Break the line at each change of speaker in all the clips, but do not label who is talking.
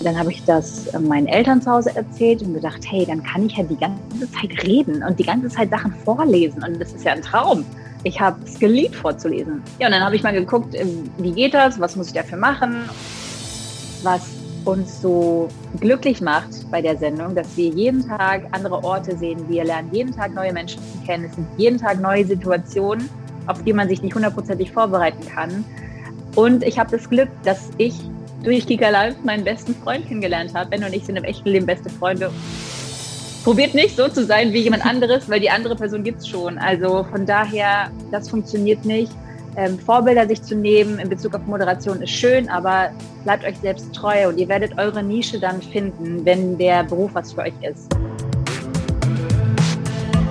Dann habe ich das äh, meinen Eltern zu Hause erzählt und gedacht, hey, dann kann ich ja die ganze Zeit reden und die ganze Zeit Sachen vorlesen und das ist ja ein Traum. Ich habe es geliebt vorzulesen. Ja, und dann habe ich mal geguckt, äh, wie geht das, was muss ich dafür machen, was uns so glücklich macht bei der Sendung, dass wir jeden Tag andere Orte sehen, wir lernen jeden Tag neue Menschen kennen, es sind jeden Tag neue Situationen, auf die man sich nicht hundertprozentig vorbereiten kann. Und ich habe das Glück, dass ich durch Kika Live meinen besten Freund kennengelernt habe. Ben und ich sind im echten Leben beste Freunde. Probiert nicht so zu sein wie jemand anderes, weil die andere Person gibt es schon. Also von daher, das funktioniert nicht. Ähm, Vorbilder sich zu nehmen in Bezug auf Moderation ist schön, aber bleibt euch selbst treu und ihr werdet eure Nische dann finden, wenn der Beruf was für euch ist.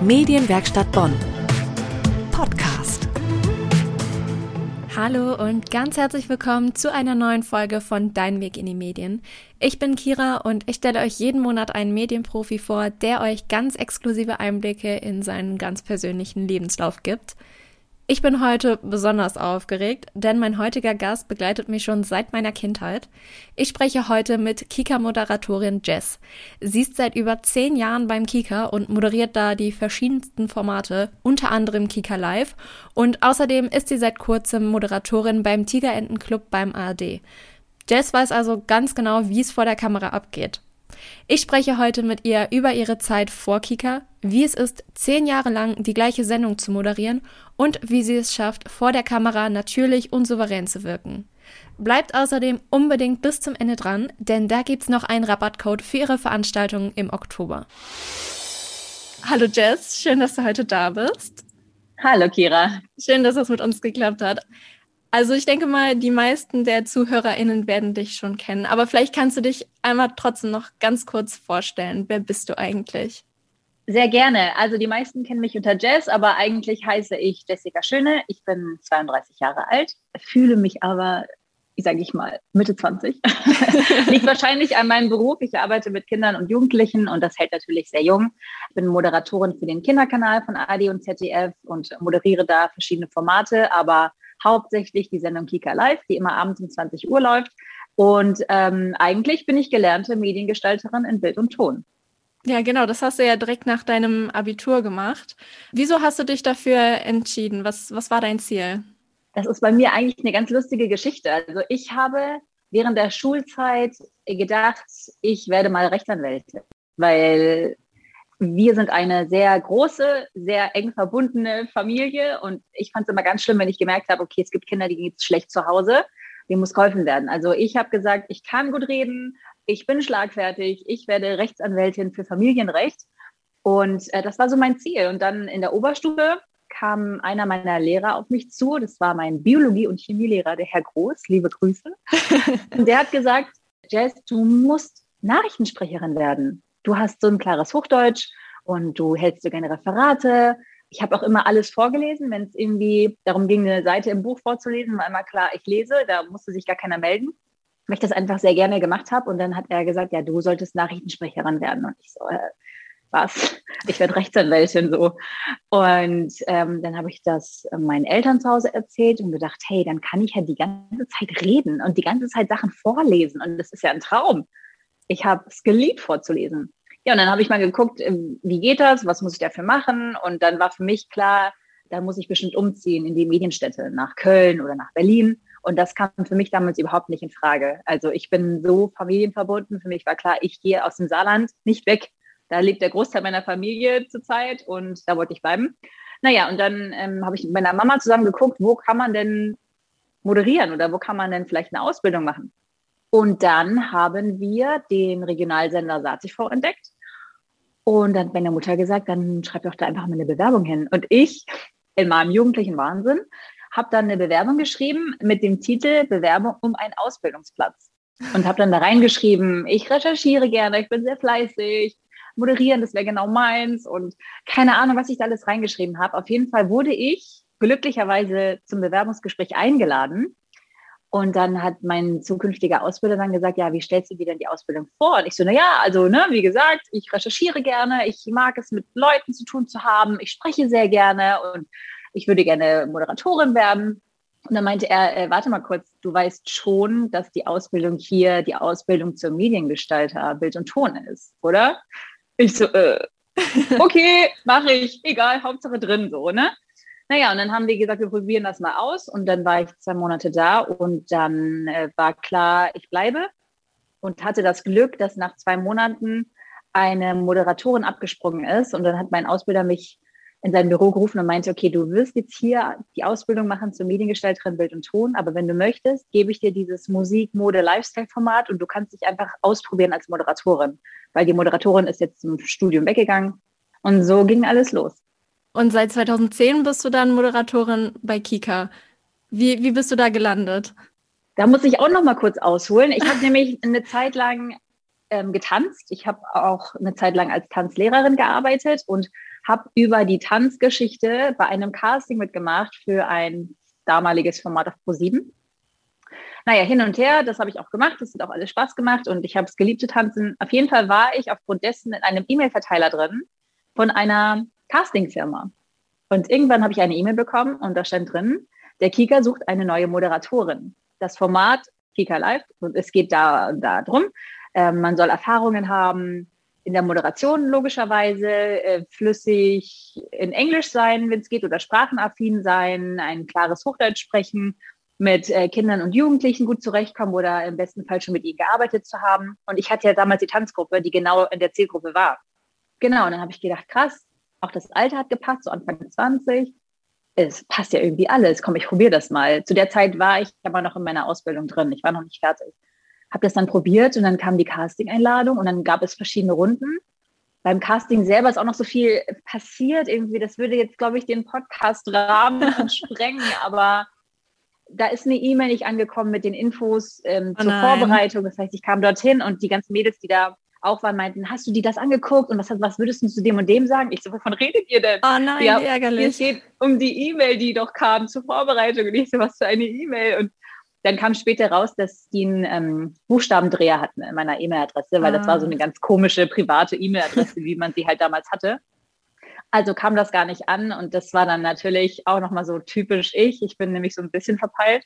Medienwerkstatt Bonn.
Hallo und ganz herzlich willkommen zu einer neuen Folge von Dein Weg in die Medien. Ich bin Kira und ich stelle euch jeden Monat einen Medienprofi vor, der euch ganz exklusive Einblicke in seinen ganz persönlichen Lebenslauf gibt. Ich bin heute besonders aufgeregt, denn mein heutiger Gast begleitet mich schon seit meiner Kindheit. Ich spreche heute mit Kika-Moderatorin Jess. Sie ist seit über zehn Jahren beim Kika und moderiert da die verschiedensten Formate, unter anderem Kika Live. Und außerdem ist sie seit kurzem Moderatorin beim Tigerentenclub beim ARD. Jess weiß also ganz genau, wie es vor der Kamera abgeht. Ich spreche heute mit ihr über ihre Zeit vor Kika, wie es ist, zehn Jahre lang die gleiche Sendung zu moderieren und wie sie es schafft, vor der Kamera natürlich und souverän zu wirken. Bleibt außerdem unbedingt bis zum Ende dran, denn da gibt's noch einen Rabattcode für ihre Veranstaltungen im Oktober. Hallo Jess, schön, dass du heute da bist.
Hallo Kira.
Schön, dass es mit uns geklappt hat. Also ich denke mal, die meisten der ZuhörerInnen werden dich schon kennen, aber vielleicht kannst du dich einmal trotzdem noch ganz kurz vorstellen. Wer bist du eigentlich?
Sehr gerne. Also die meisten kennen mich unter Jess, aber eigentlich heiße ich Jessica Schöne. Ich bin 32 Jahre alt, fühle mich aber, sage ich mal, Mitte 20. Liegt wahrscheinlich an meinem Beruf. Ich arbeite mit Kindern und Jugendlichen und das hält natürlich sehr jung. Ich bin Moderatorin für den Kinderkanal von AD und ZDF und moderiere da verschiedene Formate, aber hauptsächlich die Sendung Kika Live, die immer abends um 20 Uhr läuft. Und ähm, eigentlich bin ich gelernte Mediengestalterin in Bild und Ton.
Ja, genau, das hast du ja direkt nach deinem Abitur gemacht. Wieso hast du dich dafür entschieden? Was, was war dein Ziel?
Das ist bei mir eigentlich eine ganz lustige Geschichte. Also ich habe während der Schulzeit gedacht, ich werde mal Rechtsanwältin, weil wir sind eine sehr große, sehr eng verbundene Familie und ich fand es immer ganz schlimm, wenn ich gemerkt habe, okay, es gibt Kinder, die gehen schlecht zu Hause, dem muss geholfen werden. Also ich habe gesagt, ich kann gut reden, ich bin schlagfertig, ich werde Rechtsanwältin für Familienrecht und äh, das war so mein Ziel. Und dann in der Oberstufe kam einer meiner Lehrer auf mich zu, das war mein Biologie- und Chemielehrer, der Herr Groß, liebe Grüße. und der hat gesagt, Jess, du musst Nachrichtensprecherin werden du hast so ein klares Hochdeutsch und du hältst so gerne Referate. Ich habe auch immer alles vorgelesen, wenn es irgendwie darum ging, eine Seite im Buch vorzulesen, war immer klar, ich lese, da musste sich gar keiner melden, weil ich das einfach sehr gerne gemacht habe. Und dann hat er gesagt, ja, du solltest Nachrichtensprecherin werden. Und ich so, äh, was? Ich werde Rechtsanwältin so. Und ähm, dann habe ich das äh, meinen Eltern zu Hause erzählt und gedacht, hey, dann kann ich ja die ganze Zeit reden und die ganze Zeit Sachen vorlesen. Und das ist ja ein Traum. Ich habe es geliebt vorzulesen. Ja, und dann habe ich mal geguckt, ähm, wie geht das, was muss ich dafür machen? Und dann war für mich klar, da muss ich bestimmt umziehen in die Medienstädte, nach Köln oder nach Berlin. Und das kam für mich damals überhaupt nicht in Frage. Also ich bin so familienverbunden. Für mich war klar, ich gehe aus dem Saarland nicht weg. Da lebt der Großteil meiner Familie zurzeit und da wollte ich bleiben. Naja, und dann ähm, habe ich mit meiner Mama zusammen geguckt, wo kann man denn moderieren oder wo kann man denn vielleicht eine Ausbildung machen. Und dann haben wir den Regionalsender SaatTV entdeckt und dann hat meine Mutter gesagt, dann schreib doch da einfach mal eine Bewerbung hin. Und ich, in meinem jugendlichen Wahnsinn, habe dann eine Bewerbung geschrieben mit dem Titel Bewerbung um einen Ausbildungsplatz. Und habe dann da reingeschrieben, ich recherchiere gerne, ich bin sehr fleißig, moderieren, das wäre genau meins und keine Ahnung, was ich da alles reingeschrieben habe. Auf jeden Fall wurde ich glücklicherweise zum Bewerbungsgespräch eingeladen und dann hat mein zukünftiger Ausbilder dann gesagt, ja, wie stellst du dir denn die Ausbildung vor? Und ich so, na ja, also, ne, wie gesagt, ich recherchiere gerne, ich mag es mit Leuten zu tun zu haben, ich spreche sehr gerne und ich würde gerne Moderatorin werden. Und dann meinte er, äh, warte mal kurz, du weißt schon, dass die Ausbildung hier die Ausbildung zum Mediengestalter Bild und Ton ist, oder? Ich so, äh, okay, mache ich, egal, Hauptsache drin so, ne? Naja, und dann haben wir gesagt, wir probieren das mal aus. Und dann war ich zwei Monate da und dann äh, war klar, ich bleibe und hatte das Glück, dass nach zwei Monaten eine Moderatorin abgesprungen ist. Und dann hat mein Ausbilder mich in sein Büro gerufen und meinte, okay, du wirst jetzt hier die Ausbildung machen zur Mediengestalterin Bild und Ton, aber wenn du möchtest, gebe ich dir dieses Musik, Mode, Lifestyle-Format und du kannst dich einfach ausprobieren als Moderatorin, weil die Moderatorin ist jetzt zum Studium weggegangen und so ging alles los.
Und seit 2010 bist du dann Moderatorin bei Kika. Wie, wie bist du da gelandet?
Da muss ich auch noch mal kurz ausholen. Ich habe nämlich eine Zeit lang ähm, getanzt. Ich habe auch eine Zeit lang als Tanzlehrerin gearbeitet und habe über die Tanzgeschichte bei einem Casting mitgemacht für ein damaliges Format auf Pro7. Naja, hin und her, das habe ich auch gemacht, das hat auch alles Spaß gemacht und ich habe es geliebt zu tanzen. Auf jeden Fall war ich aufgrund dessen in einem E-Mail-Verteiler drin von einer Castingfirma. Und irgendwann habe ich eine E-Mail bekommen und da stand drin, der Kika sucht eine neue Moderatorin. Das Format Kika Live, und es geht da, drum, äh, man soll Erfahrungen haben, in der Moderation logischerweise äh, flüssig in Englisch sein, wenn es geht, oder sprachenaffin sein, ein klares Hochdeutsch sprechen, mit äh, Kindern und Jugendlichen gut zurechtkommen oder im besten Fall schon mit ihnen gearbeitet zu haben. Und ich hatte ja damals die Tanzgruppe, die genau in der Zielgruppe war. Genau, und dann habe ich gedacht, krass, auch das Alter hat gepasst, so Anfang 20. Es passt ja irgendwie alles. Komm, ich probiere das mal. Zu der Zeit war ich aber noch in meiner Ausbildung drin. Ich war noch nicht fertig habe das dann probiert und dann kam die Casting-Einladung und dann gab es verschiedene Runden. Beim Casting selber ist auch noch so viel passiert irgendwie. Das würde jetzt, glaube ich, den Podcast-Rahmen sprengen, aber da ist eine E-Mail nicht angekommen mit den Infos ähm, oh zur Vorbereitung. Das heißt, ich kam dorthin und die ganzen Mädels, die da auch waren, meinten, hast du dir das angeguckt und was, was würdest du zu dem und dem sagen? Ich so, wovon redet ihr denn?
Oh nein, ja, ärgerlich.
Es geht um die E-Mail, die doch kam zur Vorbereitung. Und ich so, was für eine E-Mail? Und dann kam später raus, dass die einen ähm, Buchstabendreher hatten in meiner E-Mail-Adresse, weil ah. das war so eine ganz komische private E-Mail-Adresse, wie man sie halt damals hatte. Also kam das gar nicht an und das war dann natürlich auch nochmal so typisch ich. Ich bin nämlich so ein bisschen verpeilt.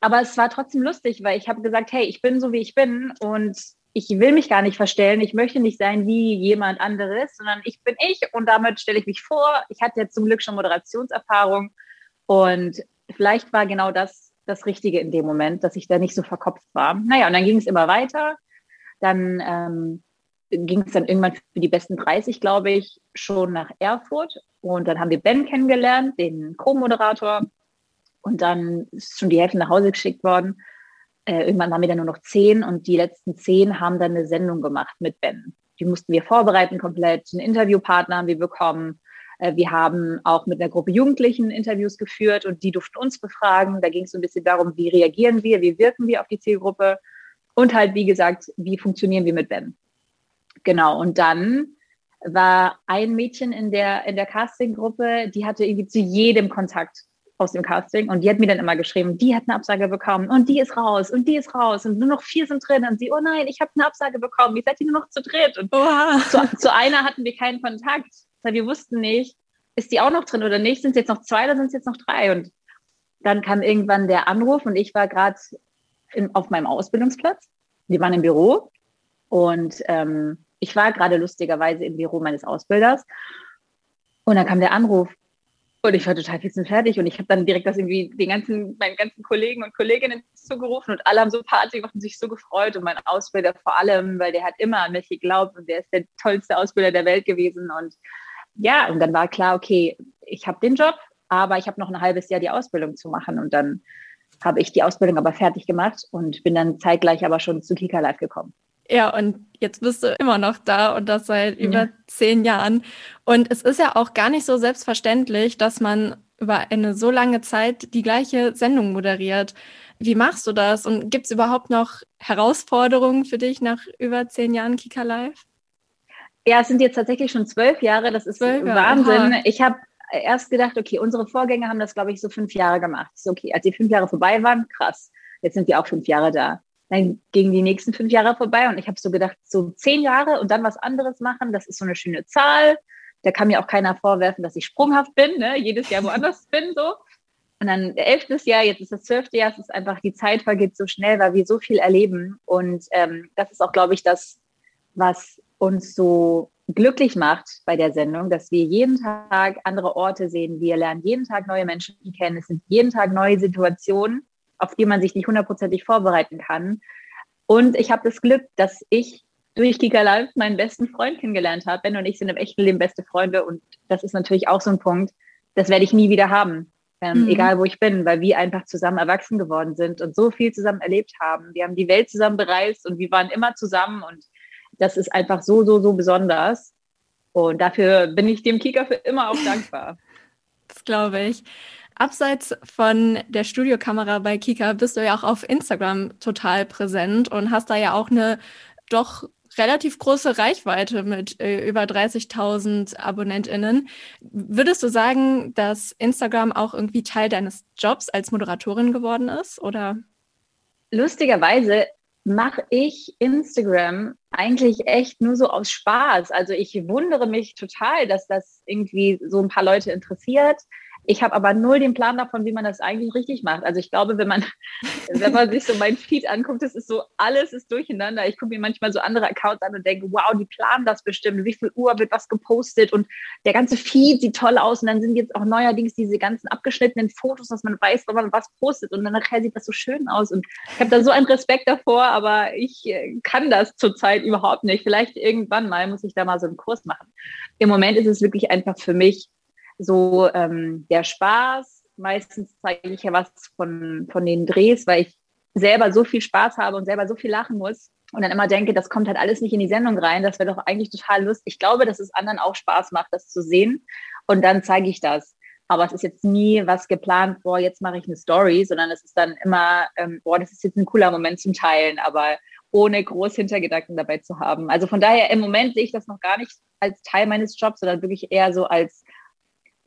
Aber es war trotzdem lustig, weil ich habe gesagt, hey, ich bin so, wie ich bin und ich will mich gar nicht verstellen. Ich möchte nicht sein wie jemand anderes, sondern ich bin ich und damit stelle ich mich vor. Ich hatte jetzt zum Glück schon Moderationserfahrung und vielleicht war genau das das Richtige in dem Moment, dass ich da nicht so verkopft war. Naja, und dann ging es immer weiter. Dann ähm, ging es dann irgendwann für die besten 30, glaube ich, schon nach Erfurt. Und dann haben wir Ben kennengelernt, den Co-Moderator. Und dann ist schon die Hälfte nach Hause geschickt worden. Äh, irgendwann waren wir dann nur noch zehn und die letzten zehn haben dann eine Sendung gemacht mit Ben. Die mussten wir vorbereiten komplett. Einen Interviewpartner haben wir bekommen. Äh, wir haben auch mit einer Gruppe Jugendlichen Interviews geführt und die durften uns befragen. Da ging es so ein bisschen darum, wie reagieren wir, wie wirken wir auf die Zielgruppe und halt, wie gesagt, wie funktionieren wir mit Ben. Genau, und dann war ein Mädchen in der, in der Castinggruppe, die hatte irgendwie zu jedem Kontakt aus dem Casting und die hat mir dann immer geschrieben, die hat eine Absage bekommen und die ist raus und die ist raus und nur noch vier sind drin und sie, oh nein, ich habe eine Absage bekommen, wie seid ihr nur noch zu dritt und zu, zu, einer hatten wir keinen Kontakt weil wir wussten nicht, ist die auch noch drin oder nicht? Sind es jetzt noch zwei oder sind es jetzt noch drei? Und dann kam irgendwann der Anruf und ich war gerade auf meinem Ausbildungsplatz. Wir waren im Büro und ähm, ich war gerade lustigerweise im Büro meines Ausbilders. Und dann kam der Anruf und ich war total fix und fertig und ich habe dann direkt das irgendwie den ganzen, meinen ganzen Kollegen und Kolleginnen zugerufen und alle haben so Party gemacht und sich so gefreut und mein Ausbilder vor allem, weil der hat immer an mich geglaubt und der ist der tollste Ausbilder der Welt gewesen und ja, und dann war klar, okay, ich habe den Job, aber ich habe noch ein halbes Jahr die Ausbildung zu machen. Und dann habe ich die Ausbildung aber fertig gemacht und bin dann zeitgleich aber schon zu Kika Live gekommen.
Ja, und jetzt bist du immer noch da und das seit über ja. zehn Jahren. Und es ist ja auch gar nicht so selbstverständlich, dass man über eine so lange Zeit die gleiche Sendung moderiert. Wie machst du das? Und gibt es überhaupt noch Herausforderungen für dich nach über zehn Jahren Kika Live?
Ja, es sind jetzt tatsächlich schon zwölf Jahre. Das ist zwölf Wahnsinn. Aha. Ich habe erst gedacht, okay, unsere Vorgänger haben das, glaube ich, so fünf Jahre gemacht. So, okay, als die fünf Jahre vorbei waren, krass. Jetzt sind wir auch fünf Jahre da. Dann gingen die nächsten fünf Jahre vorbei und ich habe so gedacht, so zehn Jahre und dann was anderes machen, das ist so eine schöne Zahl. Da kann mir auch keiner vorwerfen, dass ich sprunghaft bin, ne? jedes Jahr woanders bin so. Und dann elftes Jahr, jetzt ist das zwölfte Jahr, es ist einfach, die Zeit vergeht so schnell, weil wir so viel erleben. Und ähm, das ist auch, glaube ich, das, was uns so glücklich macht bei der Sendung, dass wir jeden Tag andere Orte sehen. Wir lernen jeden Tag neue Menschen kennen. Es sind jeden Tag neue Situationen, auf die man sich nicht hundertprozentig vorbereiten kann. Und ich habe das Glück, dass ich durch Kika Live meinen besten Freund kennengelernt habe. Ben und ich sind im echten Leben beste Freunde. Und das ist natürlich auch so ein Punkt, das werde ich nie wieder haben. Ähm, mhm. Egal wo ich bin, weil wir einfach zusammen erwachsen geworden sind und so viel zusammen erlebt haben. Wir haben die Welt zusammen bereist und wir waren immer zusammen und das ist einfach so, so, so besonders. Und dafür bin ich dem Kika für immer auch dankbar.
Das glaube ich. Abseits von der Studiokamera bei Kika bist du ja auch auf Instagram total präsent und hast da ja auch eine doch relativ große Reichweite mit äh, über 30.000 AbonnentInnen. Würdest du sagen, dass Instagram auch irgendwie Teil deines Jobs als Moderatorin geworden ist? Oder?
Lustigerweise mache ich Instagram eigentlich echt nur so aus Spaß. Also ich wundere mich total, dass das irgendwie so ein paar Leute interessiert. Ich habe aber null den Plan davon, wie man das eigentlich richtig macht. Also ich glaube, wenn man, wenn man sich so mein Feed anguckt, das ist so, alles ist durcheinander. Ich gucke mir manchmal so andere Accounts an und denke, wow, die planen das bestimmt. Wie viel Uhr wird was gepostet? Und der ganze Feed sieht toll aus. Und dann sind jetzt auch neuerdings diese ganzen abgeschnittenen Fotos, dass man weiß, wann man was postet. Und dann nachher sieht das so schön aus. Und ich habe da so einen Respekt davor, aber ich äh, kann das zurzeit überhaupt nicht. Vielleicht irgendwann mal muss ich da mal so einen Kurs machen. Im Moment ist es wirklich einfach für mich so ähm, der Spaß. Meistens zeige ich ja was von, von den Drehs, weil ich selber so viel Spaß habe und selber so viel lachen muss und dann immer denke, das kommt halt alles nicht in die Sendung rein. Das wäre doch eigentlich total lustig. Ich glaube, dass es anderen auch Spaß macht, das zu sehen. Und dann zeige ich das. Aber es ist jetzt nie was geplant, boah, jetzt mache ich eine Story, sondern es ist dann immer, ähm, boah, das ist jetzt ein cooler Moment zum Teilen, aber ohne groß Hintergedanken dabei zu haben. Also von daher im Moment sehe ich das noch gar nicht als Teil meines Jobs, sondern wirklich eher so als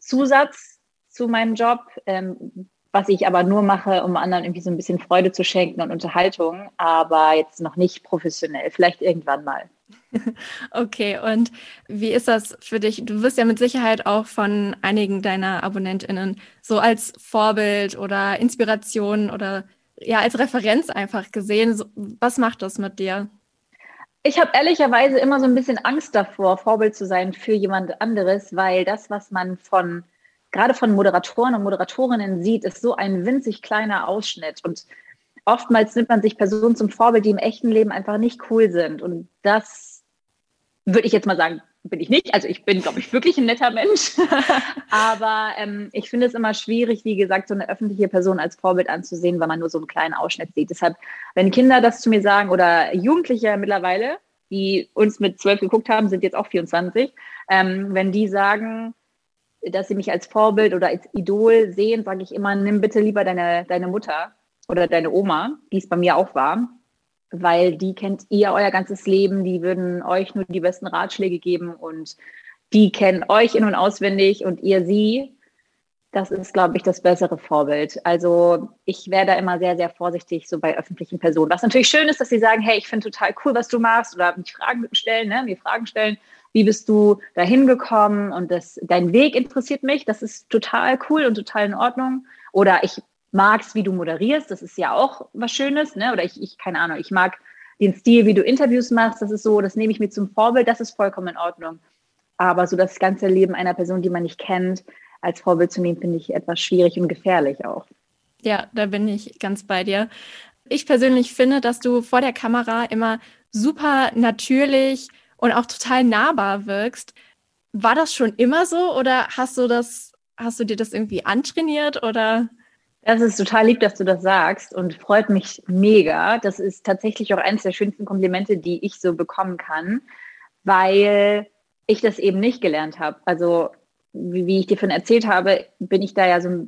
Zusatz zu meinem Job, ähm, was ich aber nur mache, um anderen irgendwie so ein bisschen Freude zu schenken und Unterhaltung, aber jetzt noch nicht professionell, vielleicht irgendwann mal.
Okay, und wie ist das für dich? Du wirst ja mit Sicherheit auch von einigen deiner AbonnentInnen so als Vorbild oder Inspiration oder ja, als Referenz einfach gesehen. Was macht das mit dir?
Ich habe ehrlicherweise immer so ein bisschen Angst davor, Vorbild zu sein für jemand anderes, weil das, was man von gerade von Moderatoren und Moderatorinnen sieht, ist so ein winzig kleiner Ausschnitt. Und oftmals nimmt man sich Personen zum Vorbild, die im echten Leben einfach nicht cool sind. Und das würde ich jetzt mal sagen, bin ich nicht. Also ich bin, glaube ich, wirklich ein netter Mensch. Aber ähm, ich finde es immer schwierig, wie gesagt, so eine öffentliche Person als Vorbild anzusehen, weil man nur so einen kleinen Ausschnitt sieht. Deshalb, wenn Kinder das zu mir sagen oder Jugendliche mittlerweile, die uns mit zwölf geguckt haben, sind jetzt auch 24, ähm, wenn die sagen, dass sie mich als Vorbild oder als Idol sehen, sage ich immer, nimm bitte lieber deine, deine Mutter oder deine Oma, die es bei mir auch war, weil die kennt ihr euer ganzes Leben, die würden euch nur die besten Ratschläge geben und die kennen euch in- und auswendig und ihr sie. Das ist, glaube ich, das bessere Vorbild. Also ich wäre da immer sehr, sehr vorsichtig, so bei öffentlichen Personen. Was natürlich schön ist, dass sie sagen, hey, ich finde total cool, was du machst oder mich Fragen stellen, ne? mir Fragen stellen. Wie bist du dahin gekommen? Und das, dein Weg interessiert mich. Das ist total cool und total in Ordnung. Oder ich magst, wie du moderierst, das ist ja auch was Schönes, ne? Oder ich, ich, keine Ahnung, ich mag den Stil, wie du Interviews machst, das ist so, das nehme ich mir zum Vorbild, das ist vollkommen in Ordnung. Aber so das ganze Leben einer Person, die man nicht kennt, als Vorbild zu nehmen, finde ich etwas schwierig und gefährlich auch.
Ja, da bin ich ganz bei dir. Ich persönlich finde, dass du vor der Kamera immer super natürlich und auch total nahbar wirkst. War das schon immer so oder hast du das, hast du dir das irgendwie antrainiert oder?
Das ist total lieb, dass du das sagst und freut mich mega. Das ist tatsächlich auch eines der schönsten Komplimente, die ich so bekommen kann, weil ich das eben nicht gelernt habe. Also wie, ich dir von erzählt habe, bin ich da ja so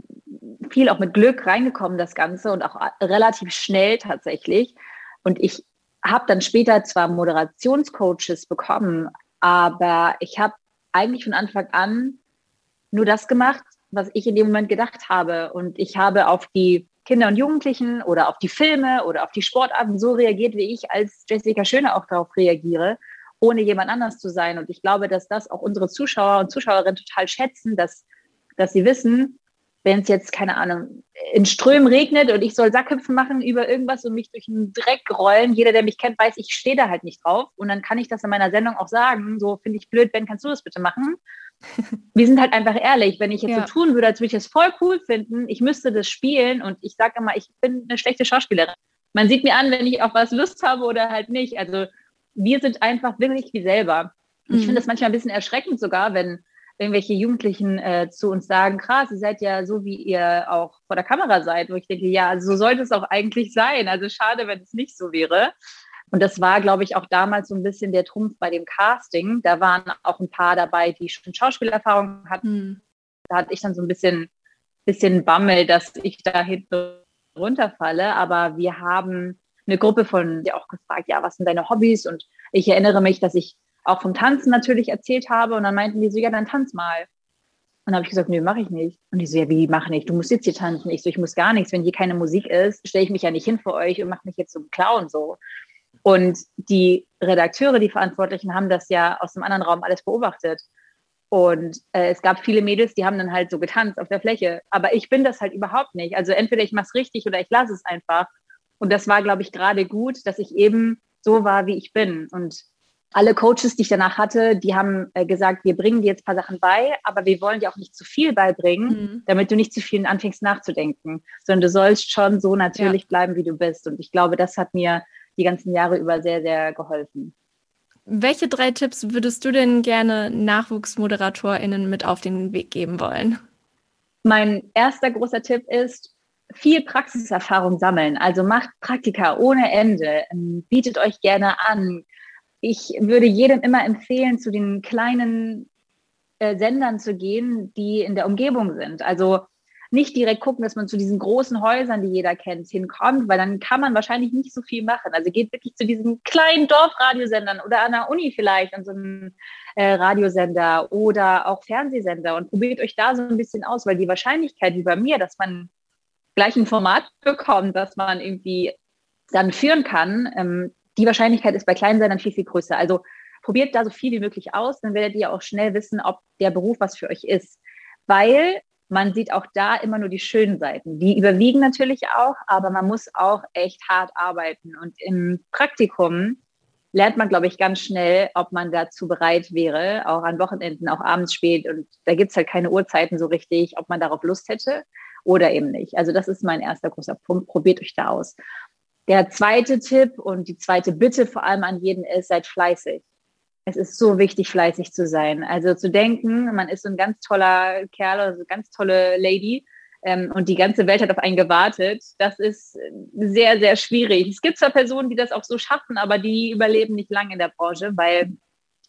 viel auch mit Glück reingekommen, das Ganze und auch relativ schnell tatsächlich. Und ich habe dann später zwar Moderationscoaches bekommen, aber ich habe eigentlich von Anfang an nur das gemacht, was ich in dem Moment gedacht habe. Und ich habe auf die Kinder und Jugendlichen oder auf die Filme oder auf die Sportarten so reagiert, wie ich als Jessica Schöne auch darauf reagiere, ohne jemand anders zu sein. Und ich glaube, dass das auch unsere Zuschauer und Zuschauerinnen total schätzen, dass, dass sie wissen, wenn es jetzt, keine Ahnung, in Strömen regnet und ich soll Sackhüpfen machen über irgendwas und mich durch den Dreck rollen. Jeder, der mich kennt, weiß, ich stehe da halt nicht drauf. Und dann kann ich das in meiner Sendung auch sagen. So finde ich blöd, Ben, kannst du das bitte machen? Wir sind halt einfach ehrlich. Wenn ich jetzt ja. so tun würde, als würde ich es voll cool finden, ich müsste das spielen und ich sage immer, ich bin eine schlechte Schauspielerin. Man sieht mir an, wenn ich auf was Lust habe oder halt nicht. Also wir sind einfach wirklich wie selber. Mhm. Ich finde das manchmal ein bisschen erschreckend sogar, wenn irgendwelche Jugendlichen äh, zu uns sagen, krass, ihr seid ja so, wie ihr auch vor der Kamera seid, wo ich denke, ja, so sollte es auch eigentlich sein. Also schade, wenn es nicht so wäre. Und das war, glaube ich, auch damals so ein bisschen der Trumpf bei dem Casting. Da waren auch ein paar dabei, die schon Schauspielerfahrung hatten. Mhm. Da hatte ich dann so ein bisschen, bisschen Bammel, dass ich da hinten runterfalle. Aber wir haben eine Gruppe von, die auch gefragt, ja, was sind deine Hobbys? Und ich erinnere mich, dass ich auch vom Tanzen natürlich erzählt habe. Und dann meinten die so, ja, dann tanz mal. Und dann habe ich gesagt, nee, mache ich nicht. Und die so, ja, wie mache nicht? Du musst jetzt hier tanzen. Ich so, ich muss gar nichts. Wenn hier keine Musik ist, stelle ich mich ja nicht hin für euch und mache mich jetzt zum Clown so. Und die Redakteure, die Verantwortlichen, haben das ja aus dem anderen Raum alles beobachtet. Und äh, es gab viele Mädels, die haben dann halt so getanzt auf der Fläche. Aber ich bin das halt überhaupt nicht. Also entweder ich mache es richtig oder ich lasse es einfach. Und das war, glaube ich, gerade gut, dass ich eben so war, wie ich bin. Und alle Coaches, die ich danach hatte, die haben äh, gesagt, wir bringen dir jetzt ein paar Sachen bei, aber wir wollen dir auch nicht zu viel beibringen, mhm. damit du nicht zu viel anfängst nachzudenken, sondern du sollst schon so natürlich ja. bleiben, wie du bist. Und ich glaube, das hat mir die ganzen Jahre über sehr, sehr geholfen.
Welche drei Tipps würdest du denn gerne NachwuchsmoderatorInnen mit auf den Weg geben wollen?
Mein erster großer Tipp ist, viel Praxiserfahrung sammeln. Also macht Praktika ohne Ende, ähm, bietet euch gerne an, ich würde jedem immer empfehlen, zu den kleinen äh, Sendern zu gehen, die in der Umgebung sind. Also nicht direkt gucken, dass man zu diesen großen Häusern, die jeder kennt, hinkommt, weil dann kann man wahrscheinlich nicht so viel machen. Also geht wirklich zu diesen kleinen Dorfradiosendern oder an der Uni vielleicht an so einem äh, Radiosender oder auch Fernsehsender und probiert euch da so ein bisschen aus, weil die Wahrscheinlichkeit wie bei mir, dass man gleich ein Format bekommt, das man irgendwie dann führen kann, ähm, die Wahrscheinlichkeit ist bei kleinen Sendern viel, viel größer. Also probiert da so viel wie möglich aus, dann werdet ihr auch schnell wissen, ob der Beruf was für euch ist. Weil man sieht auch da immer nur die schönen Seiten. Die überwiegen natürlich auch, aber man muss auch echt hart arbeiten. Und im Praktikum lernt man, glaube ich, ganz schnell, ob man dazu bereit wäre, auch an Wochenenden, auch abends spät. Und da gibt es halt keine Uhrzeiten so richtig, ob man darauf Lust hätte oder eben nicht. Also das ist mein erster großer Punkt. Probiert euch da aus. Der zweite Tipp und die zweite Bitte vor allem an jeden ist, seid fleißig. Es ist so wichtig, fleißig zu sein. Also zu denken, man ist so ein ganz toller Kerl oder so eine ganz tolle Lady ähm, und die ganze Welt hat auf einen gewartet, das ist sehr, sehr schwierig. Es gibt zwar Personen, die das auch so schaffen, aber die überleben nicht lange in der Branche, weil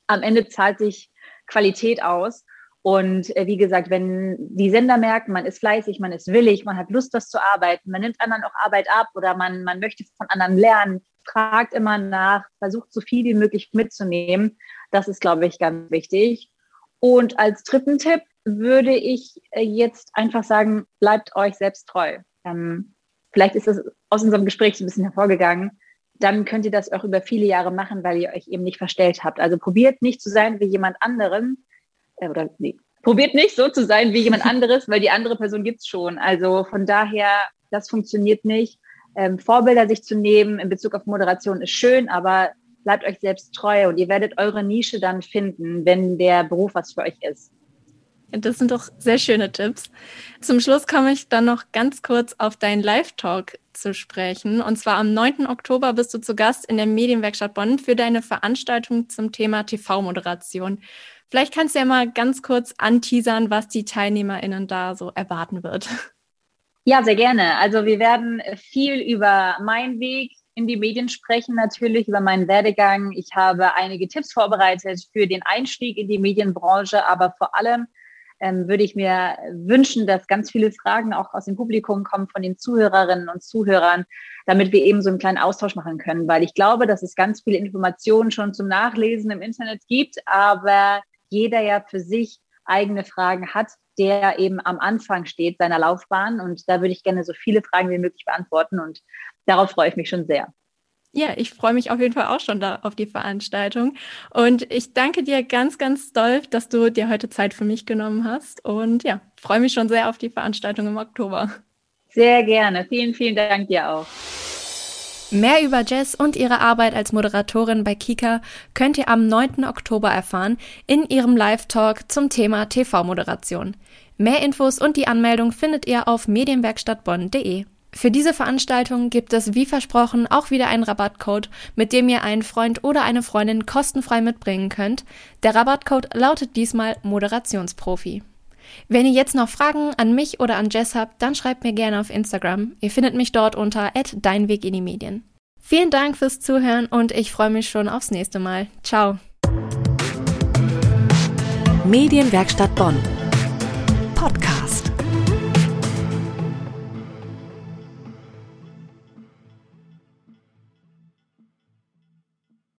am Ende zahlt sich Qualität aus. Und äh, wie gesagt, wenn die Sender merken, man ist fleißig, man ist willig, man hat Lust, das zu arbeiten, man nimmt anderen auch Arbeit ab oder man, man möchte von anderen lernen, fragt immer nach, versucht so viel wie möglich mitzunehmen. Das ist, glaube ich, ganz wichtig. Und als dritten Tipp würde ich äh, jetzt einfach sagen, bleibt euch selbst treu. Ähm, vielleicht ist das aus unserem Gespräch so ein bisschen hervorgegangen. Dann könnt ihr das auch über viele Jahre machen, weil ihr euch eben nicht verstellt habt. Also probiert nicht zu sein wie jemand anderen, äh, oder nee, probiert nicht so zu sein wie jemand anderes, weil die andere Person gibt es schon. Also von daher, das funktioniert nicht. Ähm, Vorbilder sich zu nehmen in Bezug auf Moderation ist schön, aber bleibt euch selbst treu und ihr werdet eure Nische dann finden, wenn der Beruf was für euch ist.
Das sind doch sehr schöne Tipps. Zum Schluss komme ich dann noch ganz kurz auf deinen Live-Talk zu sprechen. Und zwar am 9. Oktober bist du zu Gast in der Medienwerkstatt Bonn für deine Veranstaltung zum Thema TV-Moderation. Vielleicht kannst du ja mal ganz kurz anteasern, was die TeilnehmerInnen da so erwarten wird.
Ja, sehr gerne. Also wir werden viel über meinen Weg in die Medien sprechen, natürlich über meinen Werdegang. Ich habe einige Tipps vorbereitet für den Einstieg in die Medienbranche, aber vor allem ähm, würde ich mir wünschen, dass ganz viele Fragen auch aus dem Publikum kommen von den Zuhörerinnen und Zuhörern, damit wir eben so einen kleinen Austausch machen können, weil ich glaube, dass es ganz viele Informationen schon zum Nachlesen im Internet gibt, aber jeder ja für sich eigene Fragen hat, der eben am Anfang steht seiner Laufbahn. Und da würde ich gerne so viele Fragen wie möglich beantworten. Und darauf freue ich mich schon sehr.
Ja, ich freue mich auf jeden Fall auch schon da auf die Veranstaltung. Und ich danke dir ganz, ganz doll, dass du dir heute Zeit für mich genommen hast. Und ja, freue mich schon sehr auf die Veranstaltung im Oktober.
Sehr gerne. Vielen, vielen Dank dir auch.
Mehr über Jess und ihre Arbeit als Moderatorin bei Kika könnt ihr am 9. Oktober erfahren in ihrem Live-Talk zum Thema TV-Moderation. Mehr Infos und die Anmeldung findet ihr auf medienwerkstattbonn.de. Für diese Veranstaltung gibt es wie versprochen auch wieder einen Rabattcode, mit dem ihr einen Freund oder eine Freundin kostenfrei mitbringen könnt. Der Rabattcode lautet diesmal Moderationsprofi. Wenn ihr jetzt noch Fragen an mich oder an Jess habt, dann schreibt mir gerne auf Instagram. Ihr findet mich dort unter @deinweg in die Medien. Vielen Dank fürs Zuhören und ich freue mich schon aufs nächste Mal. Ciao.
Medienwerkstatt Bonn.